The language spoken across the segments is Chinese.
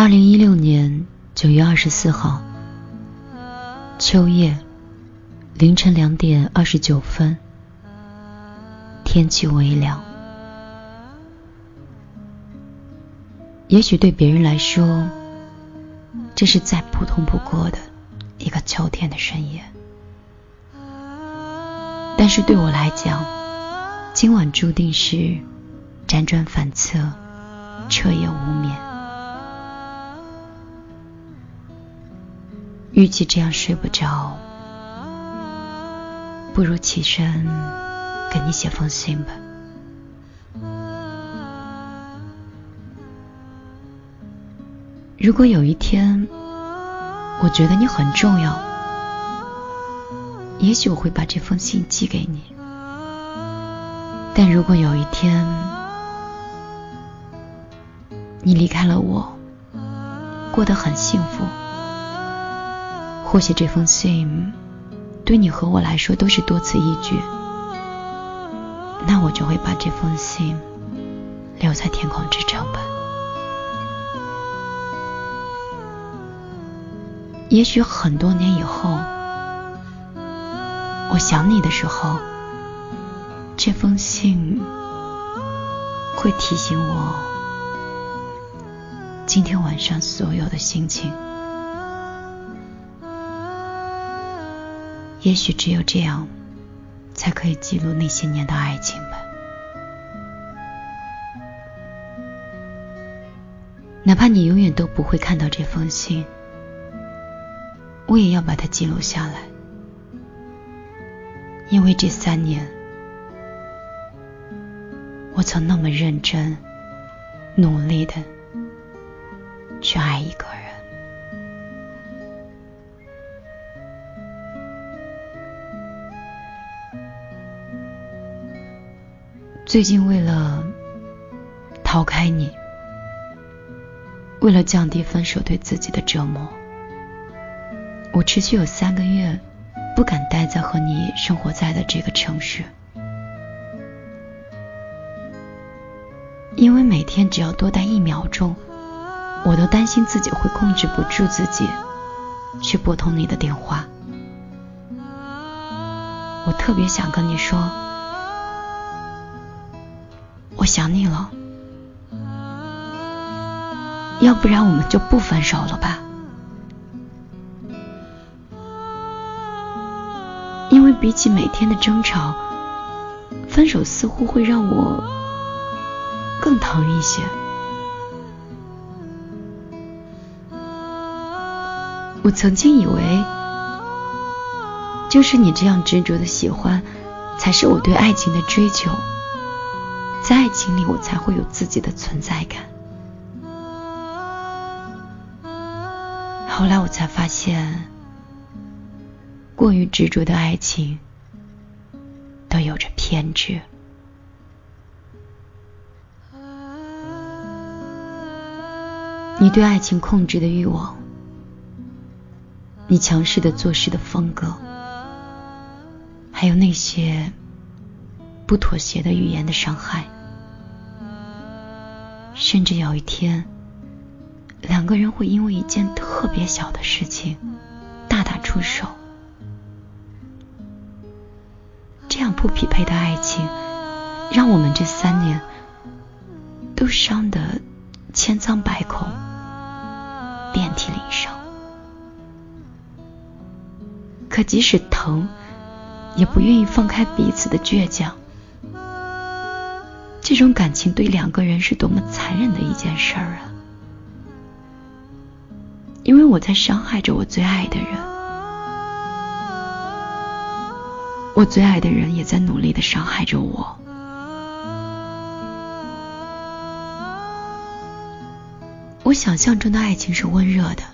二零一六年九月二十四号，秋夜，凌晨两点二十九分，天气微凉。也许对别人来说，这是再普通不过的一个秋天的深夜，但是对我来讲，今晚注定是辗转反侧、彻夜无眠。与其这样睡不着，不如起身给你写封信吧。如果有一天，我觉得你很重要，也许我会把这封信寄给你。但如果有一天，你离开了我，过得很幸福，或许这封信对你和我来说都是多此一举，那我就会把这封信留在天空之城吧。也许很多年以后，我想你的时候，这封信会提醒我今天晚上所有的心情。也许只有这样，才可以记录那些年的爱情吧。哪怕你永远都不会看到这封信。我也要把它记录下来，因为这三年，我曾那么认真、努力的去爱一个最近为了逃开你，为了降低分手对自己的折磨。我持续有三个月不敢待在和你生活在的这个城市，因为每天只要多待一秒钟，我都担心自己会控制不住自己去拨通你的电话。我特别想跟你说，想你了，要不然我们就不分手了吧。因为比起每天的争吵，分手似乎会让我更疼一些。我曾经以为，就是你这样执着的喜欢，才是我对爱情的追求，在爱情里我才会有自己的存在感。后来我才发现。过于执着的爱情都有着偏执。你对爱情控制的欲望，你强势的做事的风格，还有那些不妥协的语言的伤害，甚至有一天，两个人会因为一件特别小的事情大打出手。这样不匹配的爱情，让我们这三年都伤得千疮百孔、遍体鳞伤。可即使疼，也不愿意放开彼此的倔强。这种感情对两个人是多么残忍的一件事儿啊！因为我在伤害着我最爱的人。我最爱的人也在努力的伤害着我。我想象中的爱情是温热的，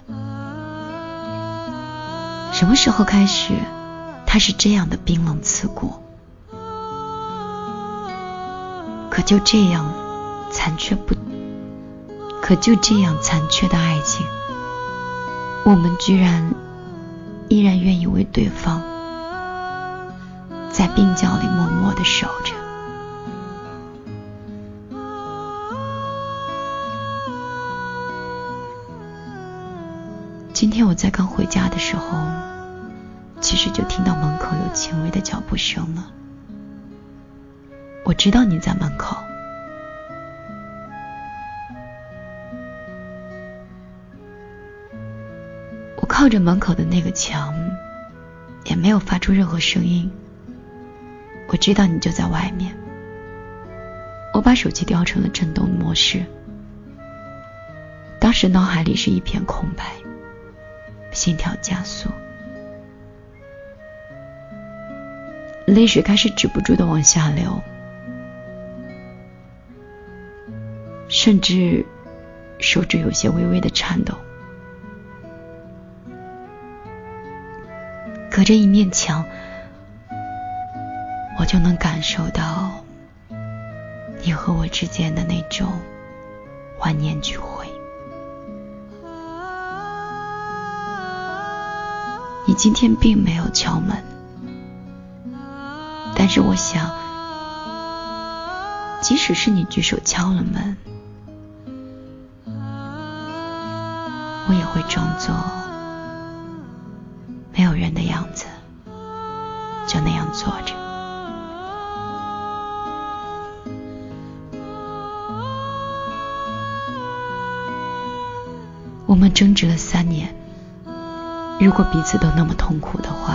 什么时候开始，它是这样的冰冷刺骨？可就这样残缺不，可就这样残缺的爱情，我们居然依然愿意为对方。在冰窖里默默的守着。今天我在刚回家的时候，其实就听到门口有轻微的脚步声了。我知道你在门口。我靠着门口的那个墙，也没有发出任何声音。我知道你就在外面。我把手机调成了震动模式。当时脑海里是一片空白，心跳加速，泪水开始止不住的往下流。甚至手指有些微微的颤抖，隔着一面墙，我就能感受到你和我之间的那种万念俱灰。你今天并没有敲门，但是我想，即使是你举手敲了门。会装作没有人的样子，就那样坐着。我们争执了三年，如果彼此都那么痛苦的话，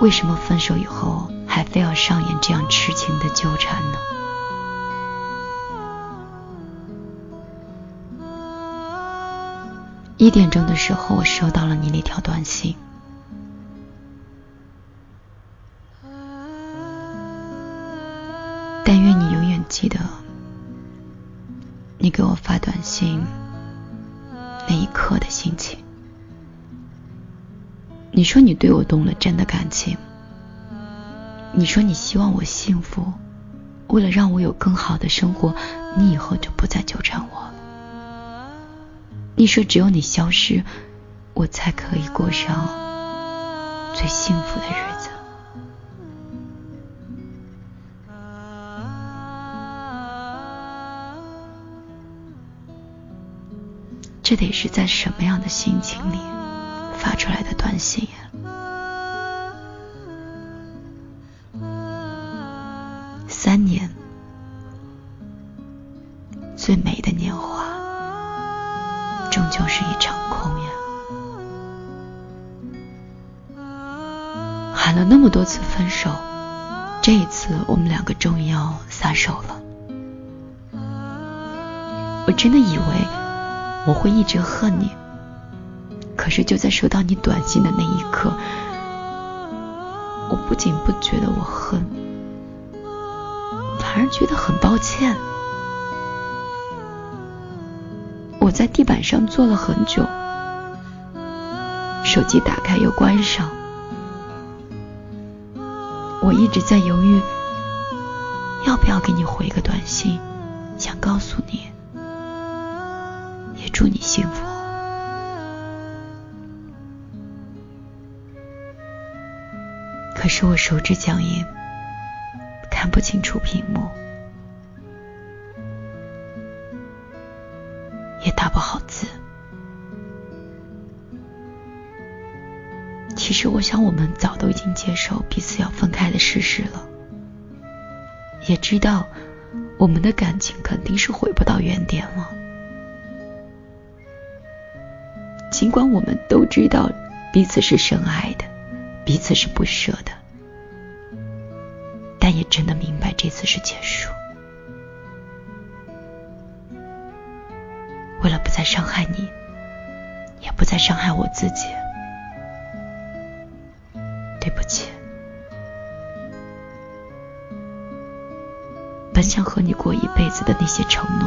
为什么分手以后还非要上演这样痴情的纠缠呢？一点钟的时候，我收到了你那条短信。但愿你永远记得，你给我发短信那一刻的心情。你说你对我动了真的感情，你说你希望我幸福，为了让我有更好的生活，你以后就不再纠缠我。你说只有你消失，我才可以过上最幸福的日子。这得是在什么样的心情里发出来的短信呀？三年，最美的年华。终究是一场空呀！喊了那么多次分手，这一次我们两个终于要撒手了。我真的以为我会一直恨你，可是就在收到你短信的那一刻，我不仅不觉得我恨，反而觉得很抱歉。我在地板上坐了很久，手机打开又关上，我一直在犹豫，要不要给你回个短信，想告诉你，也祝你幸福。可是我手指僵硬，看不清楚屏幕。其实我想，我们早都已经接受彼此要分开的事实了，也知道我们的感情肯定是回不到原点了。尽管我们都知道彼此是深爱的，彼此是不舍的，但也真的明白这次是结束。为了不再伤害你，也不再伤害我自己，和你过一辈子的那些承诺，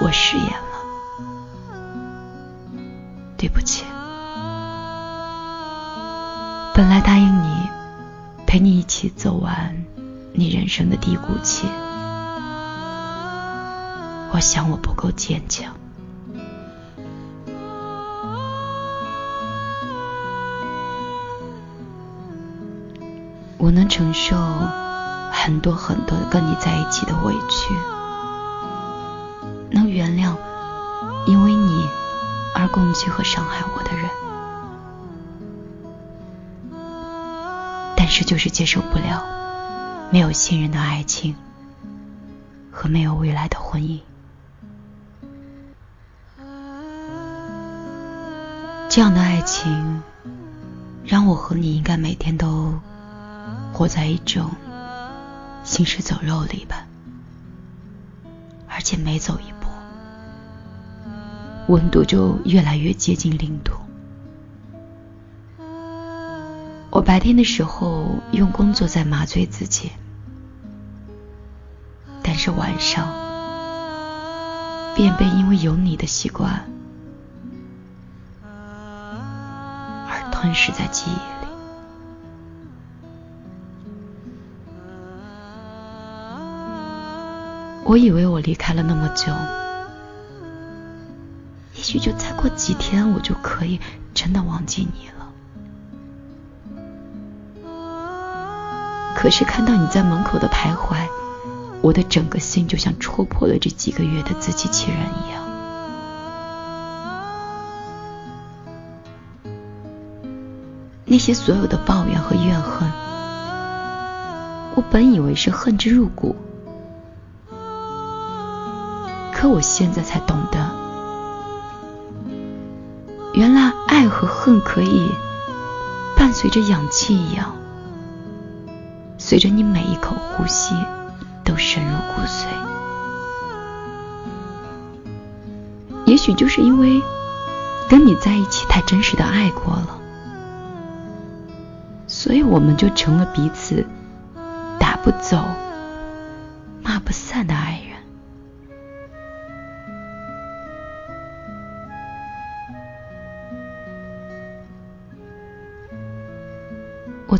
我食言了，对不起。本来答应你，陪你一起走完你人生的低谷期。我想我不够坚强，我能承受很多很多跟你在一起的委屈，能原谅因为你而攻击和伤害我的人。但是就是接受不了没有信任的爱情和没有未来的婚姻。这样的爱情，让我和你应该每天都活在一种行尸走肉里吧，而且每走一步，温度就越来越接近零度。我白天的时候用工作在麻醉自己，但是晚上便被因为有你的习惯而。吞噬在记忆我以为我离开了那么久，也许就再过几天，我就可以真的忘记你了。可是看到你在门口的徘徊，我的整个心就像戳破了这几个月的自欺欺人一样。那些所有的抱怨和怨恨，我本以为是恨之入骨，可我现在才懂得，原来爱和恨可以伴随着氧气一样，随着你每一口呼吸都深入骨髓。也许就是因为跟你在一起太真实的爱过了。所以我们就成了彼此打不走、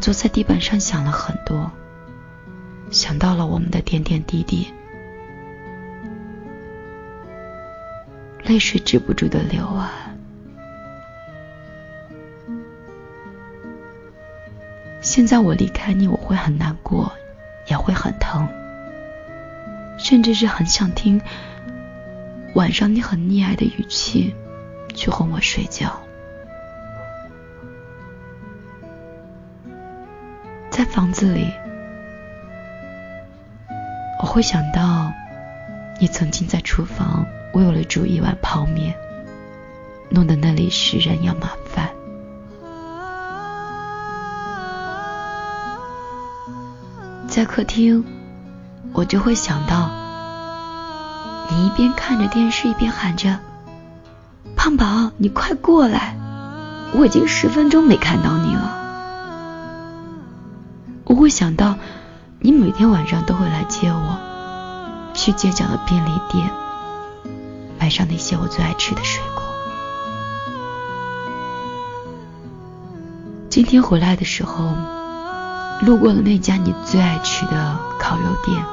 坐在地板上想了很多，想到了我们的点点滴滴，泪水止不住的流啊。现在我离开你，我会很难过，也会很疼，甚至是很想听晚上你很溺爱的语气去哄我睡觉。房子里，我会想到你曾经在厨房为我煮一碗泡面，弄得那里是人仰马翻。在客厅，我就会想到你一边看着电视，一边喊着：“胖宝，你快过来！我已经十分钟没看到你了。”我会想到你每天晚上都会来接我，去街角的便利店买上那些我最爱吃的水果。今天回来的时候。路过了那家你最爱吃的烤肉店，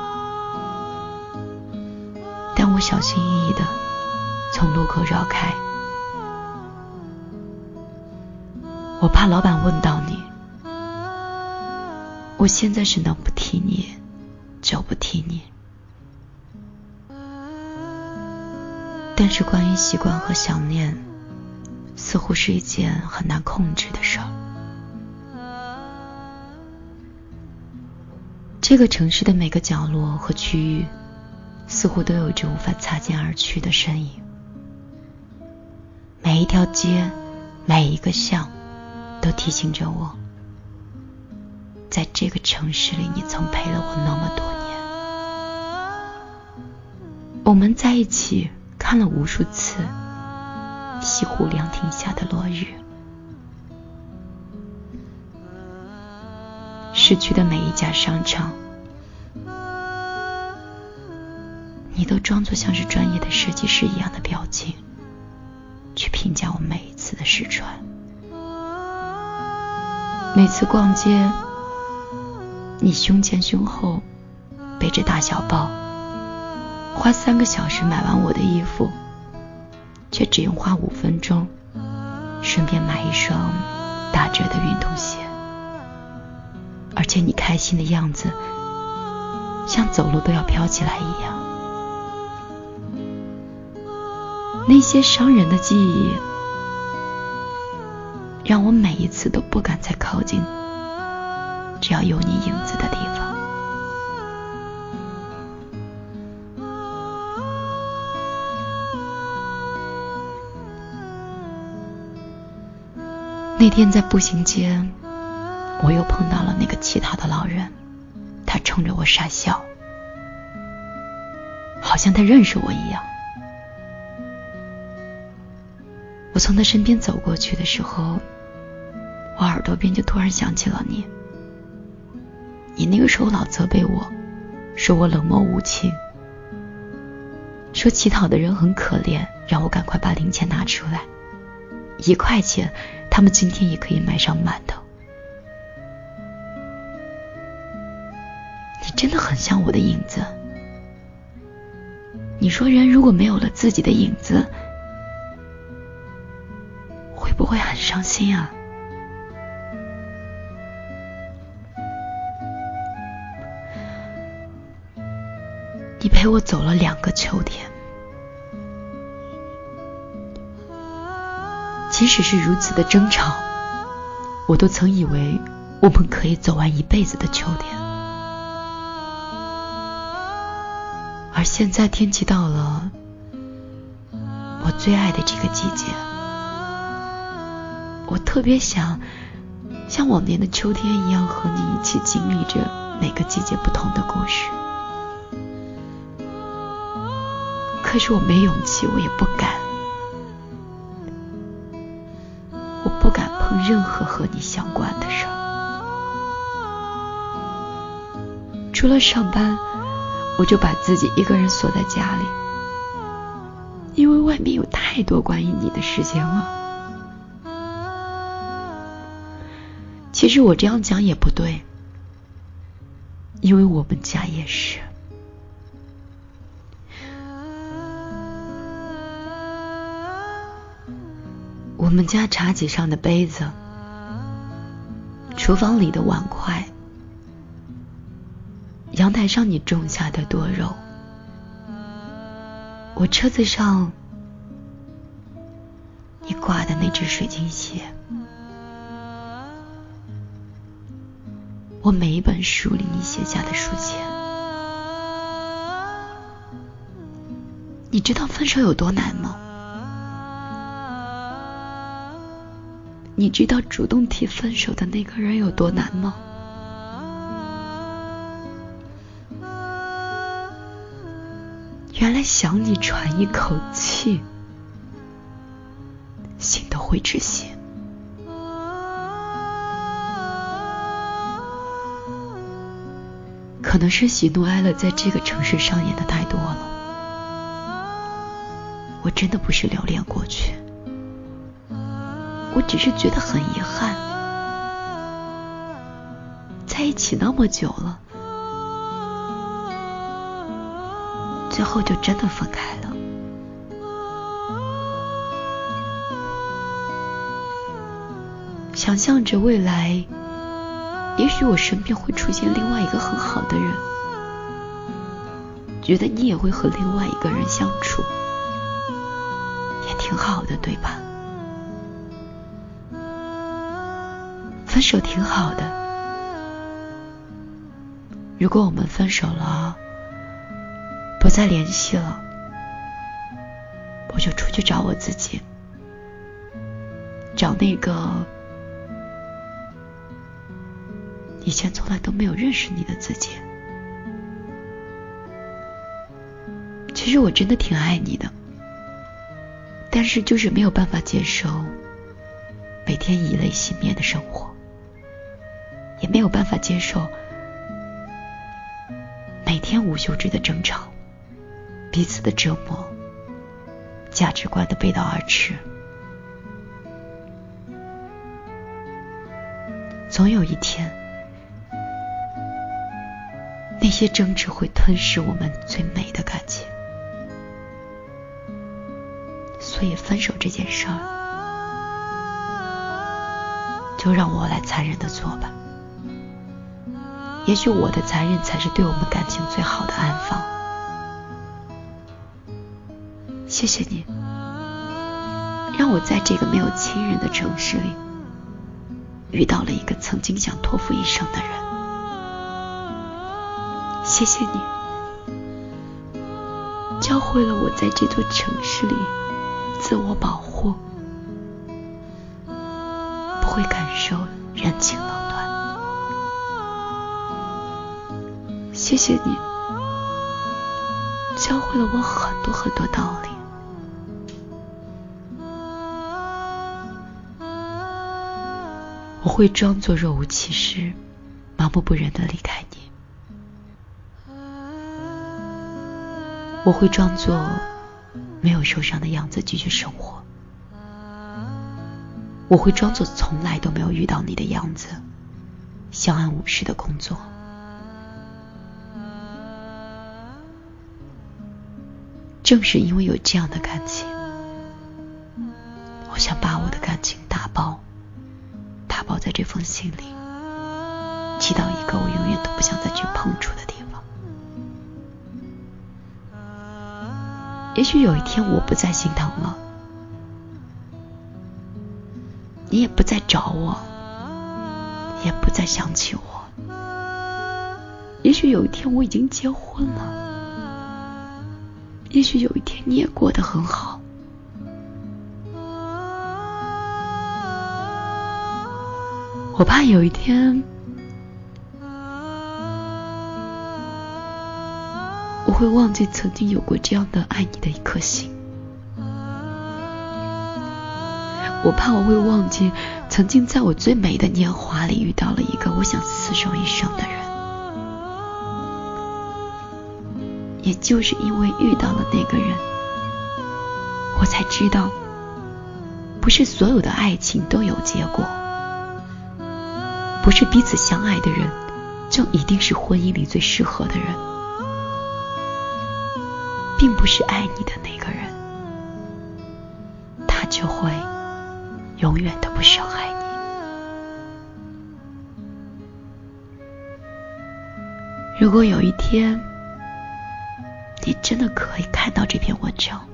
但我小心翼翼的从路口绕开，我怕老板问到你。我现在是能不提你就不提你，但是关于习惯和想念，似乎是一件很难控制的事儿。这个城市的每个角落和区域，似乎都有着无法擦肩而去的身影。每一条街，每一个巷，都提醒着我，在这个城市里，你曾陪了我那么多年。我们在一起看了无数次西湖凉亭下的落日。市区的每一家商场，你都装作像是专业的设计师一样的表情，去评价我每一次的试穿。每次逛街，你胸前胸后背着大小包，花三个小时买完我的衣服，却只用花五分钟，顺便买一双打折的运动鞋。而且你开心的样子，像走路都要飘起来一样。那些伤人的记忆，让我每一次都不敢再靠近只要有你影子的地方。那天在步行街，我又碰到了那个乞讨的老人，他冲着我傻笑，好像他认识我一样。我从他身边走过去的时候，我耳朵边就突然想起了你。你那个时候老责备我，说我冷漠无情，说乞讨的人很可怜，让我赶快把零钱拿出来，一块钱，他们今天也可以买上馒头。你真的很像我的影子。你说人如果没有了自己的影子，会不会很伤心啊！陪我走了两个秋天，即使是如此的争吵，我都曾以为我们可以走完一辈子的秋天。而现在天气到了，我最爱的这个季节。我特别想像往年的秋天一样和你一起经历着每个季节不同的故事，可是我没勇气，我也不敢，我不敢碰任何和你相关的事儿，除了上班，我就把自己一个人锁在家里，因为外面有太多关于你的事情了。其实我这样讲也不对，因为我们家也是。我们家茶几上的杯子，厨房里的碗筷，阳台上你种下的多肉，我车子上你挂的那只水晶鞋。我每一本书里你写下的书签，你知道分手有多难吗？你知道主动提分手的那个人有多难吗？原来想你喘一口气，心都会窒息。可能是喜怒哀乐在这个城市上演的太多了，我真的不是留恋过去，只是觉得很遗憾，在一起那么久了，最后就真的分开了。想象着未来。也许我身边会出现另外一个很好的人，觉得你也会和另外一个人相处，也挺好的，对吧？分手挺好的。如果我们分手了，不再联系了，我就出去找我自己，找那个。以前从来都没有认识你的自己，其实我真的挺爱你的，但是就是没有办法接受每天以泪洗面的生活，也没有办法接受每天无休止的争吵，彼此的折磨，价值观的背道而驰，总有一天。那些争执会吞噬我们最美的感情，所以分手这件事儿，就让我来残忍的做吧。也许我的残忍才是对我们感情最好的安放。谢谢你，让我在这个没有亲人的城市里遇到了一个曾经想托付一生的人。谢谢你，教会了我在这座城市里自我保护，不会感受人情谢谢你，教会了我很多很多道理。我会装作若无其事，麻木不仁的离开你。我会装作没有受伤的样子继续生活。我会装作从来都没有遇到你的样子，相安无事的工作。正是因为有这样的感情，我想把我的感情打包。打包在这封信里，寄到一个我永远都不想再去碰触的地方。也许有一天我不再心疼了，你也不再找我，也不再想起我。也许有一天我已经结婚了，也许有一天你也过得很好。我怕有一天，我会忘记曾经有过这样的爱你的一颗心。我怕我会忘记曾经在我最美的年华里遇到了一个我想厮守一生的人。也就是因为遇到了那个人，我才知道，不是所有的爱情都有结果。不是彼此相爱的人，就一定是婚姻里最适合的人，并不是爱你的那个人，他就会永远都不伤害你。如果有一天，你真的可以看到这篇文章。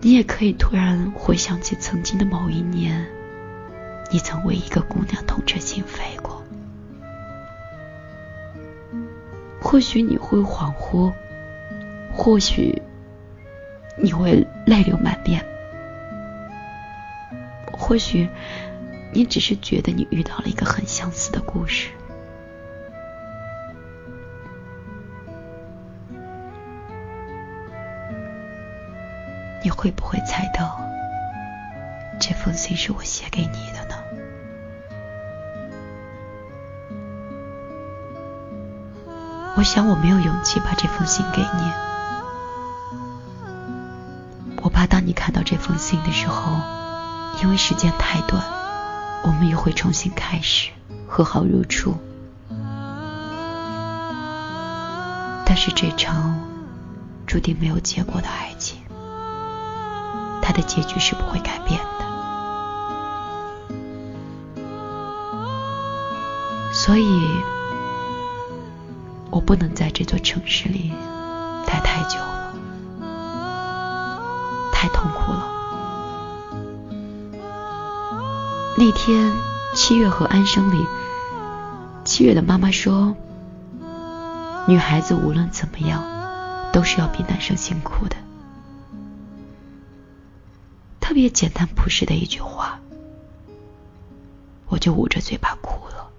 你也可以突然回想起曾经的某一年，你曾为一个姑娘痛彻心扉过。或许你会恍惚，或许你会泪流满面，或许你只是觉得你遇到了一个很相似的故事。会不会猜到，这封信是我写给你的呢？我想我没有勇气把这封信给你，我怕当你看到这封信的时候，因为时间太短，我们又会重新开始，和好如初。但是这场注定没有结果的爱情。他的结局是不会改变的，所以我不能在这座城市里待太久了，太痛苦了。那天七月和安生里，七月的妈妈说，女孩子无论怎么样，都是要比男生辛苦的。特别简单朴实的一句话，我就捂着嘴巴哭了，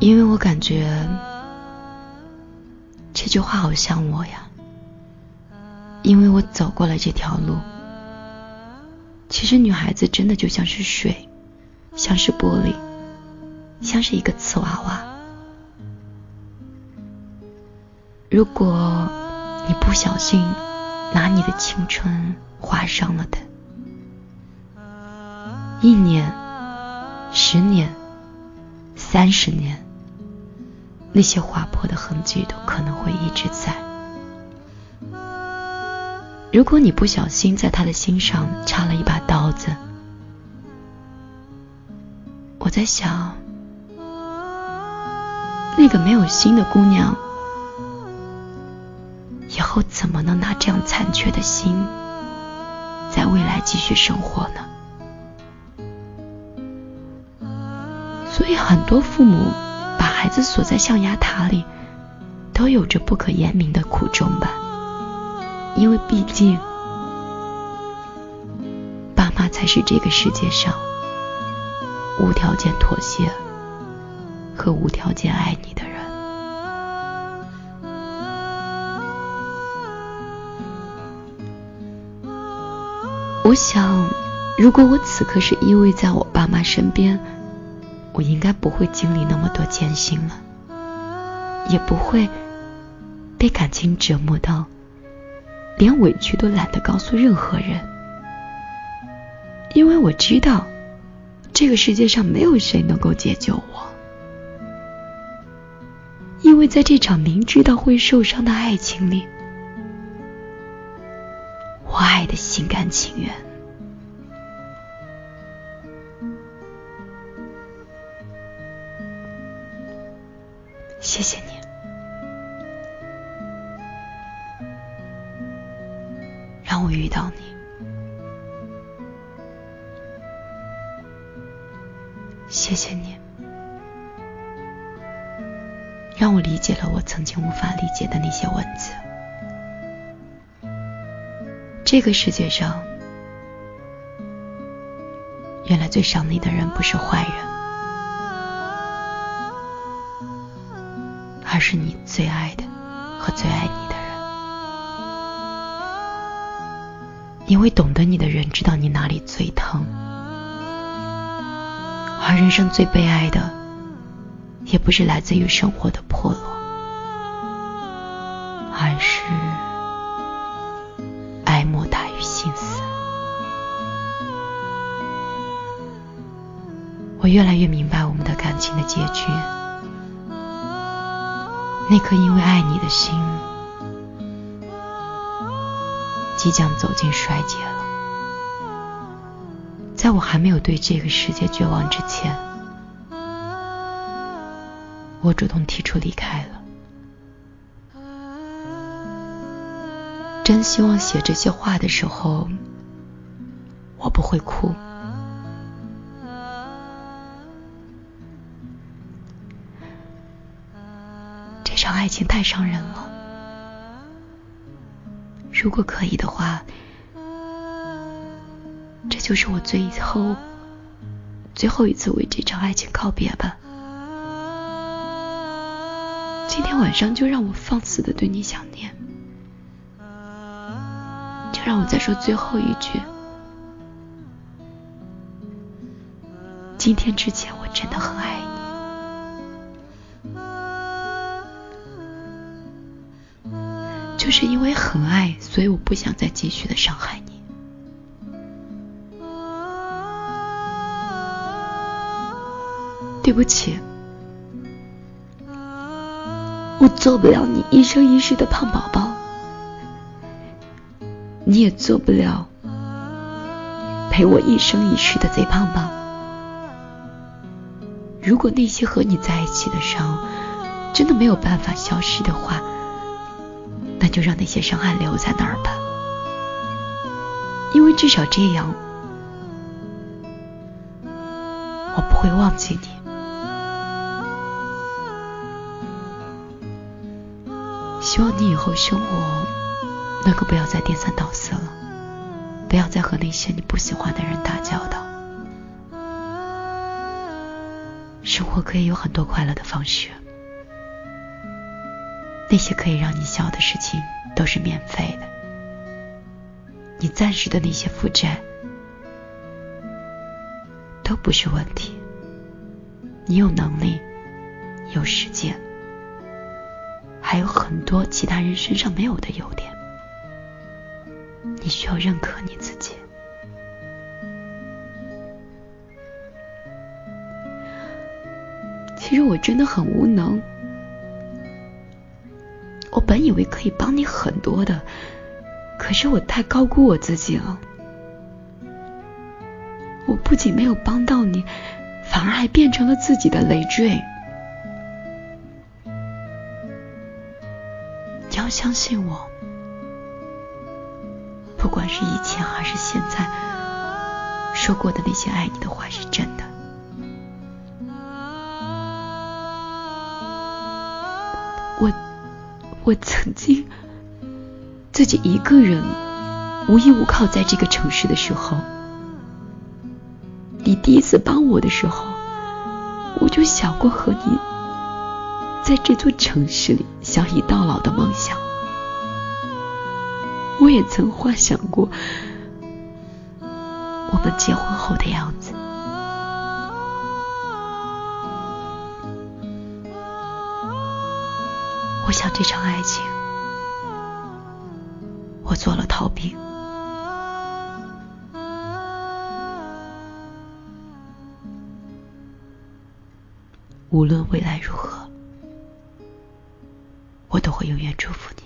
因为我感觉这句话好像我呀，因为我走过了这条路。其实女孩子真的就像是水，像是玻璃，像是一个瓷娃娃。如果你不小心拿你的青春划伤了他，一年、十年、三十年，那些划破的痕迹都可能会一直在。如果你不小心在他的心上插了一把刀子，我在想，那个没有心的姑娘，后怎么能拿这样残缺的心，在未来继续生活呢？所以，很多父母把孩子锁在象牙塔里，都有着不可言明的苦衷吧。因为毕竟，爸妈才是这个世界上无条件妥协和无条件爱你的我想，如果我此刻是依偎在我爸妈身边，我应该不会经历那么多艰辛了，也不会被感情折磨到连委屈都懒得告诉任何人，因为我知道这个世界上没有谁能够解救我，因为在这场明知道会受伤的爱情里，我爱的心甘情愿。遇到你。谢谢你，让我理解了我曾经无法理解的那些文字。这个世界上，原来最伤你的人不是坏人。而是你最爱的和最爱你因为懂得你的人知道你哪里最疼，而人生最悲哀的，也不是来自于生活的破落，而是爱莫大于心死。我越来越明白我们的感情的结局。那颗因为爱你的心，即将走进衰竭了。在我还没有对这个世界绝望之前，我主动提出离开了。真希望写这些话的时候，我不会哭。这场爱情太伤人了。如果可以的话，这就是我最后、最后一次为这场爱情告别吧。今天晚上就让我放肆的对你想念，就让我再说最后一句。今天之前，我真的很爱你。就是因为很爱，所以我不想再继续的伤害你。对不起，我做不了你一生一世的胖宝宝，你也做不了陪我一生一世的贼胖胖。如果那些和你在一起的伤真的没有办法消失的话，就让那些伤害留在那儿吧，因为至少这样，我不会忘记你。希望你以后生活能够不要再颠三倒四了，不要再和那些你不喜欢的人打交道。生活可以有很多快乐的方式。那些可以让你笑的事情都是免费的，你暂时的那些负债都不是问题。你有能力，有时间，还有很多其他人身上没有的优点，你需要认可你自己。其实我真的很无能。以为可以帮你很多的可是我太高估我自己了。我不仅没有帮到你反而还变成了自己的累赘。你要相信我不管是以前还是现在说过的那些爱你的话是真的。我曾经自己一个人无依无靠在这个城市的时候，你第一次帮我的时候，我就想过和你。在这座城市里相依到老的梦想，我也曾幻想过我们结婚后的样子。这场爱情，我做了逃兵。无论未来如何。我都会永远祝福你。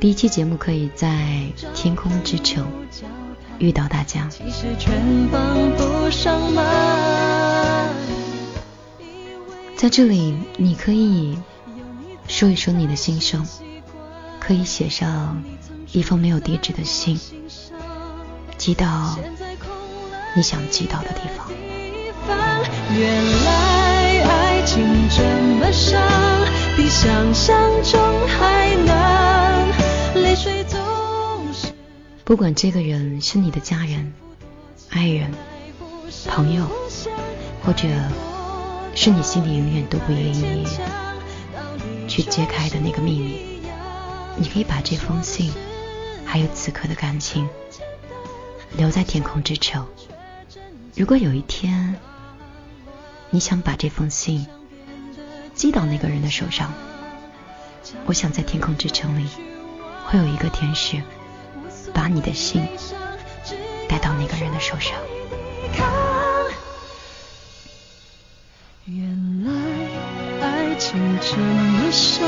第一期节目可以在天空之城遇到大家。在这里，你可以说一说你的心声，可以写上一封没有地址的信，寄到你想寄到的地方。原来爱情这么伤，比想象中还难。不管这个人是你的家人、爱人、朋友，或者是你心里永远都不愿意去揭开的那个秘密，你可以把这封信，还有此刻的感情，留在天空之城。如果有一天，你想把这封信。寄到那个人的手上，我想在天空之城里会有一个天使，把你的心带到那个人的手上。原来爱情这么伤，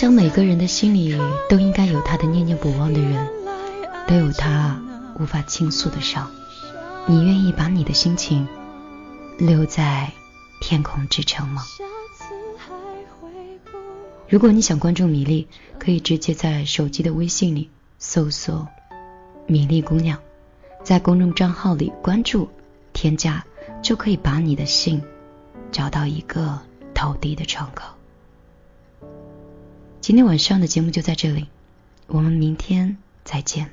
想每个人的心里都应该有他的念念不忘的人，都有他无法倾诉的伤。你愿意把你的心情留在天空之城吗？如果你想关注米粒，可以直接在手机的微信里搜索“米粒姑娘”，在公众账号里关注、添加，就可以把你的信找到一个投递的窗口。今天晚上的节目就在这里，我们明天再见。